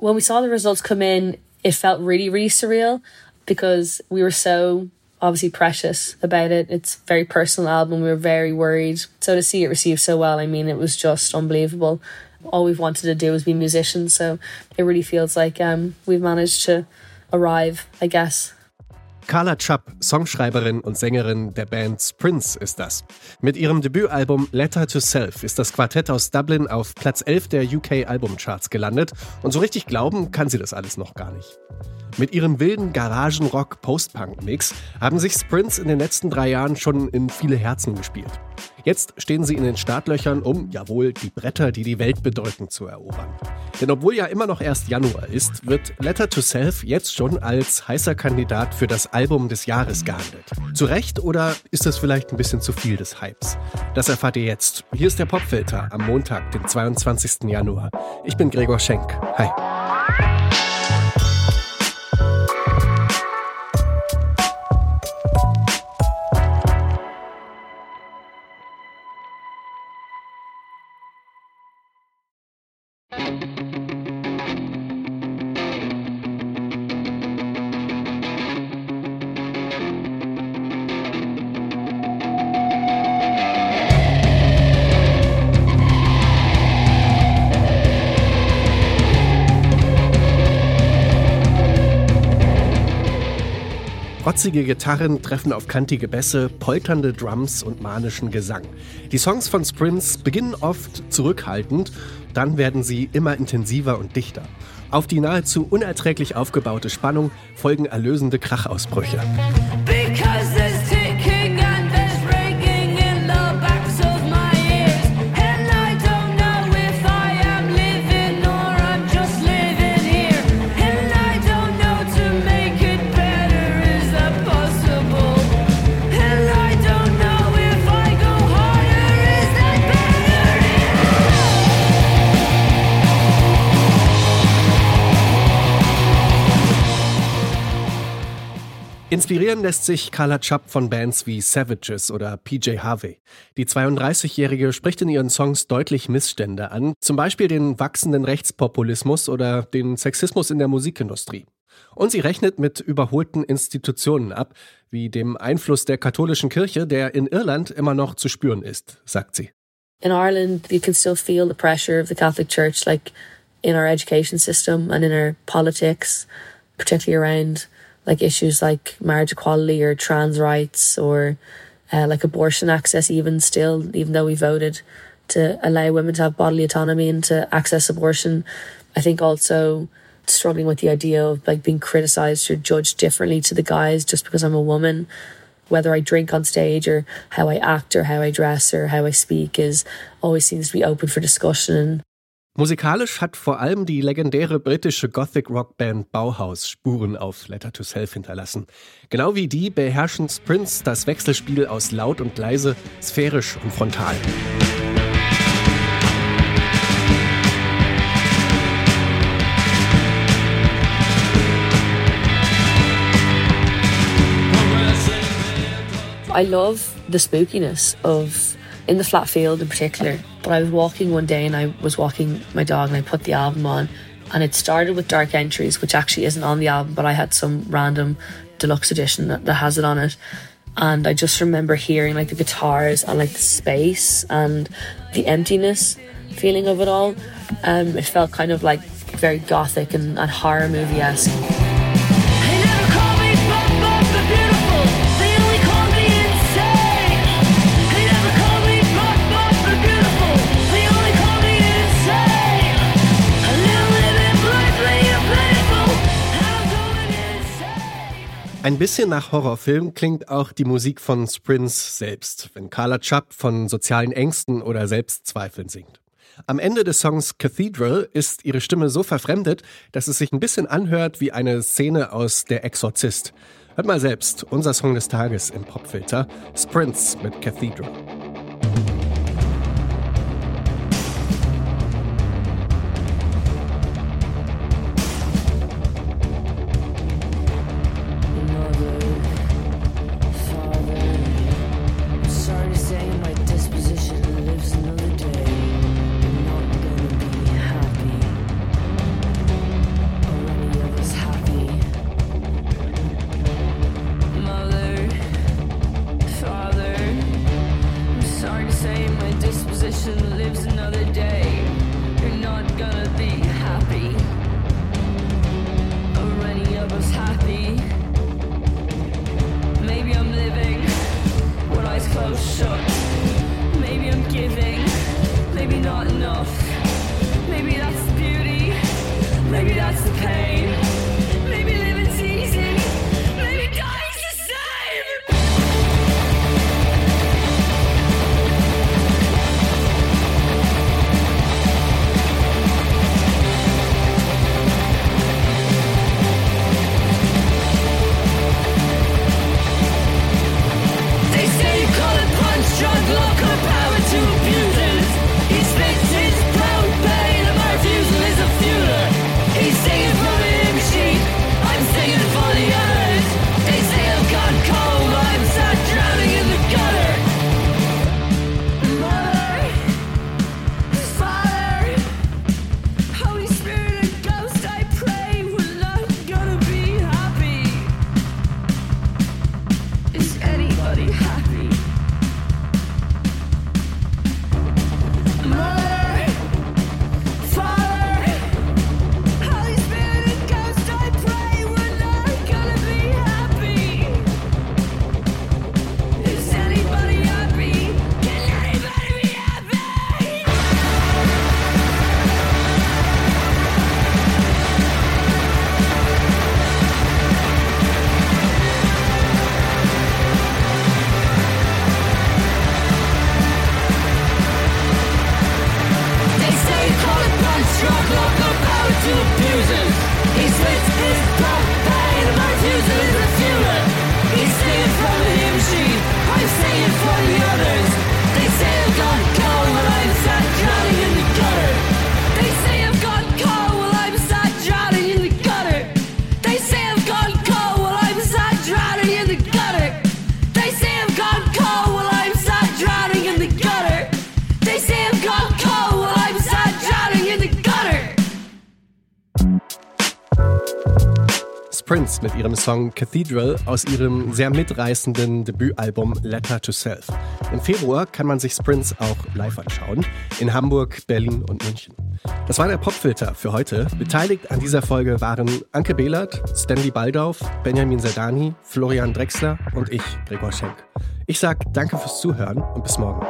When we saw the results come in, it felt really, really surreal because we were so obviously precious about it. It's a very personal album. We were very worried. So to see it received so well, I mean, it was just unbelievable. All we've wanted to do was be musicians. So it really feels like um, we've managed to arrive, I guess. Carla Chubb, Songschreiberin und Sängerin der Band Prince, ist das. Mit ihrem Debütalbum Letter to Self ist das Quartett aus Dublin auf Platz 11 der UK Albumcharts gelandet und so richtig glauben kann sie das alles noch gar nicht. Mit ihrem wilden Garagenrock-Post-Punk-Mix haben sich Sprints in den letzten drei Jahren schon in viele Herzen gespielt. Jetzt stehen sie in den Startlöchern, um, jawohl, die Bretter, die die Welt bedeuten, zu erobern. Denn obwohl ja immer noch erst Januar ist, wird Letter to Self jetzt schon als heißer Kandidat für das Album des Jahres gehandelt. Zu Recht oder ist das vielleicht ein bisschen zu viel des Hypes? Das erfahrt ihr jetzt. Hier ist der Popfilter am Montag, den 22. Januar. Ich bin Gregor Schenk. Hi. Rotzige Gitarren treffen auf kantige Bässe, polternde Drums und manischen Gesang. Die Songs von Sprints beginnen oft zurückhaltend, dann werden sie immer intensiver und dichter. Auf die nahezu unerträglich aufgebaute Spannung folgen erlösende Krachausbrüche. Because Inspirieren lässt sich Carla Chubb von Bands wie Savages oder PJ Harvey. Die 32-Jährige spricht in ihren Songs deutlich Missstände an, zum Beispiel den wachsenden Rechtspopulismus oder den Sexismus in der Musikindustrie. Und sie rechnet mit überholten Institutionen ab, wie dem Einfluss der katholischen Kirche, der in Irland immer noch zu spüren ist, sagt sie. In Ireland, you can still feel the pressure of the Catholic Church, like in our education system and in our politics, particularly around like issues like marriage equality or trans rights or uh, like abortion access, even still, even though we voted to allow women to have bodily autonomy and to access abortion. I think also struggling with the idea of like being criticized or judged differently to the guys just because I'm a woman. Whether I drink on stage or how I act or how I dress or how I speak is always seems to be open for discussion. Musikalisch hat vor allem die legendäre britische Gothic-Rock-Band Bauhaus Spuren auf Letter to Self hinterlassen. Genau wie die beherrschen Sprints das Wechselspiel aus laut und leise, sphärisch und frontal. I love the spookiness of in the flat field in particular. But I was walking one day and I was walking my dog and I put the album on and it started with Dark Entries, which actually isn't on the album, but I had some random deluxe edition that, that has it on it. And I just remember hearing like the guitars and like the space and the emptiness feeling of it all. Um, it felt kind of like very gothic and, and horror movie esque. Ein bisschen nach Horrorfilm klingt auch die Musik von Sprints selbst, wenn Carla Chubb von sozialen Ängsten oder Selbstzweifeln singt. Am Ende des Songs Cathedral ist ihre Stimme so verfremdet, dass es sich ein bisschen anhört wie eine Szene aus Der Exorzist. Hört mal selbst, unser Song des Tages im Popfilter, Sprints mit Cathedral. Maybe that's the beauty, maybe that's the pain. Yeah. Prince mit ihrem Song Cathedral aus ihrem sehr mitreißenden Debütalbum Letter to Self. Im Februar kann man sich Prince auch live anschauen. In Hamburg, Berlin und München. Das war der Popfilter für heute. Beteiligt an dieser Folge waren Anke Behlert, Stanley Baldauf, Benjamin Sedani, Florian Drexler und ich, Gregor Schenk. Ich sag danke fürs Zuhören und bis morgen.